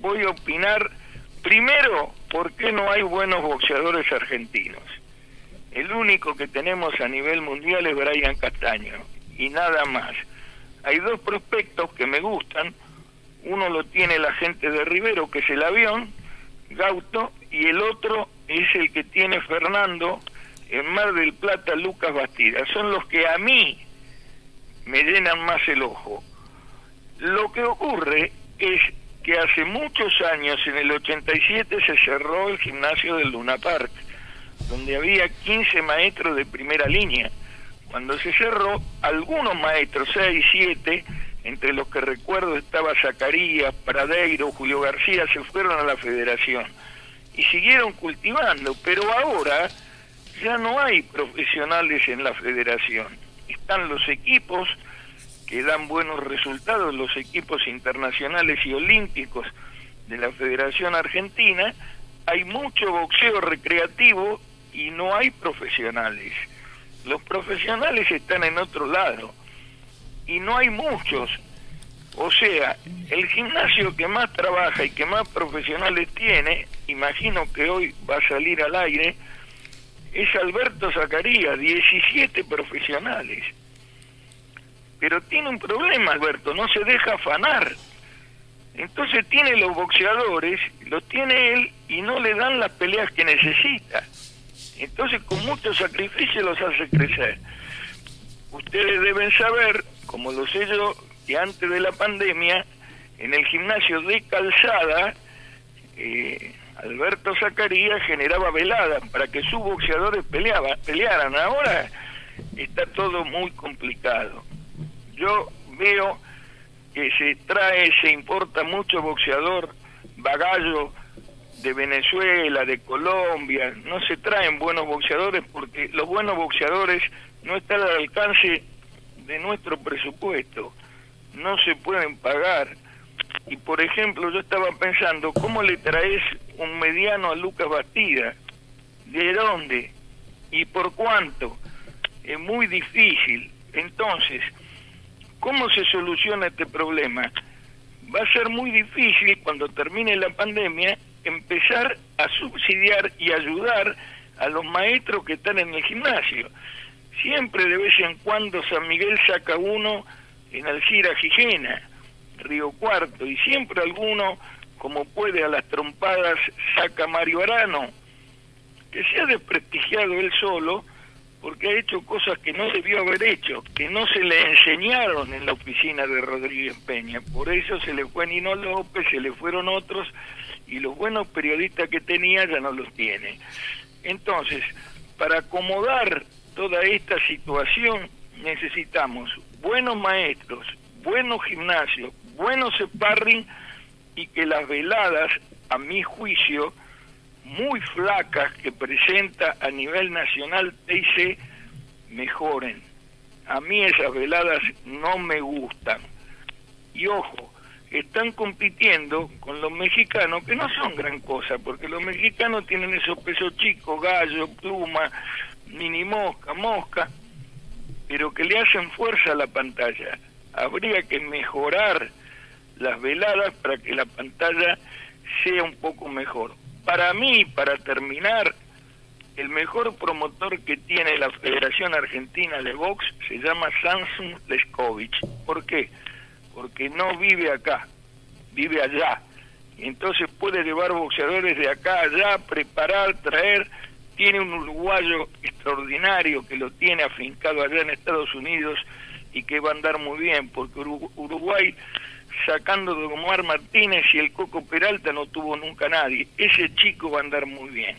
voy a opinar primero por qué no hay buenos boxeadores argentinos. El único que tenemos a nivel mundial es Brian Castaño y nada más. Hay dos prospectos que me gustan. Uno lo tiene la gente de Rivero, que es el avión, Gauto, y el otro es el que tiene Fernando en Mar del Plata, Lucas Bastida. Son los que a mí me llenan más el ojo. Lo que ocurre es que hace muchos años, en el 87, se cerró el gimnasio del Luna Park, donde había 15 maestros de primera línea. Cuando se cerró, algunos maestros, 6, 7, entre los que recuerdo estaba Zacarías, Pradeiro, Julio García, se fueron a la federación y siguieron cultivando, pero ahora ya no hay profesionales en la federación. Están los equipos, que dan buenos resultados los equipos internacionales y olímpicos de la Federación Argentina, hay mucho boxeo recreativo y no hay profesionales. Los profesionales están en otro lado y no hay muchos. O sea, el gimnasio que más trabaja y que más profesionales tiene, imagino que hoy va a salir al aire, es Alberto Zacarías, 17 profesionales. Pero tiene un problema, Alberto, no se deja afanar. Entonces tiene los boxeadores, los tiene él y no le dan las peleas que necesita. Entonces con mucho sacrificio los hace crecer. Ustedes deben saber, como lo sé yo, que antes de la pandemia, en el gimnasio de Calzada, eh, Alberto Zacarías generaba veladas para que sus boxeadores peleaba, pelearan. Ahora está todo muy complicado yo veo que se trae, se importa mucho boxeador bagallo de Venezuela, de Colombia, no se traen buenos boxeadores porque los buenos boxeadores no están al alcance de nuestro presupuesto, no se pueden pagar. Y por ejemplo, yo estaba pensando, ¿cómo le traes un mediano a Lucas Bastida? ¿De dónde? ¿Y por cuánto? Es muy difícil. Entonces, ¿Cómo se soluciona este problema? Va a ser muy difícil cuando termine la pandemia empezar a subsidiar y ayudar a los maestros que están en el gimnasio. Siempre de vez en cuando San Miguel saca uno en Alcira Gijena, Río Cuarto, y siempre alguno, como puede a las trompadas, saca Mario Arano, que se ha desprestigiado él solo, porque ha hecho cosas que no debió haber hecho, que no se le enseñaron en la oficina de Rodríguez Peña. Por eso se le fue Nino López, se le fueron otros, y los buenos periodistas que tenía ya no los tiene. Entonces, para acomodar toda esta situación necesitamos buenos maestros, buenos gimnasios, buenos sparring y que las veladas, a mi juicio, muy flacas que presenta a nivel nacional TIC mejoren. A mí esas veladas no me gustan. Y ojo, están compitiendo con los mexicanos, que no son gran cosa, porque los mexicanos tienen esos pesos chicos, gallo, pluma, mini mosca, mosca, pero que le hacen fuerza a la pantalla. Habría que mejorar las veladas para que la pantalla sea un poco mejor. Para mí, para terminar, el mejor promotor que tiene la Federación Argentina de Box se llama Samsung Leskovich. ¿Por qué? Porque no vive acá, vive allá. Entonces puede llevar boxeadores de acá allá, preparar, traer. Tiene un uruguayo extraordinario que lo tiene afincado allá en Estados Unidos y que va a andar muy bien, porque Uruguay sacando de Omar Martínez y el Coco Peralta no tuvo nunca nadie. Ese chico va a andar muy bien.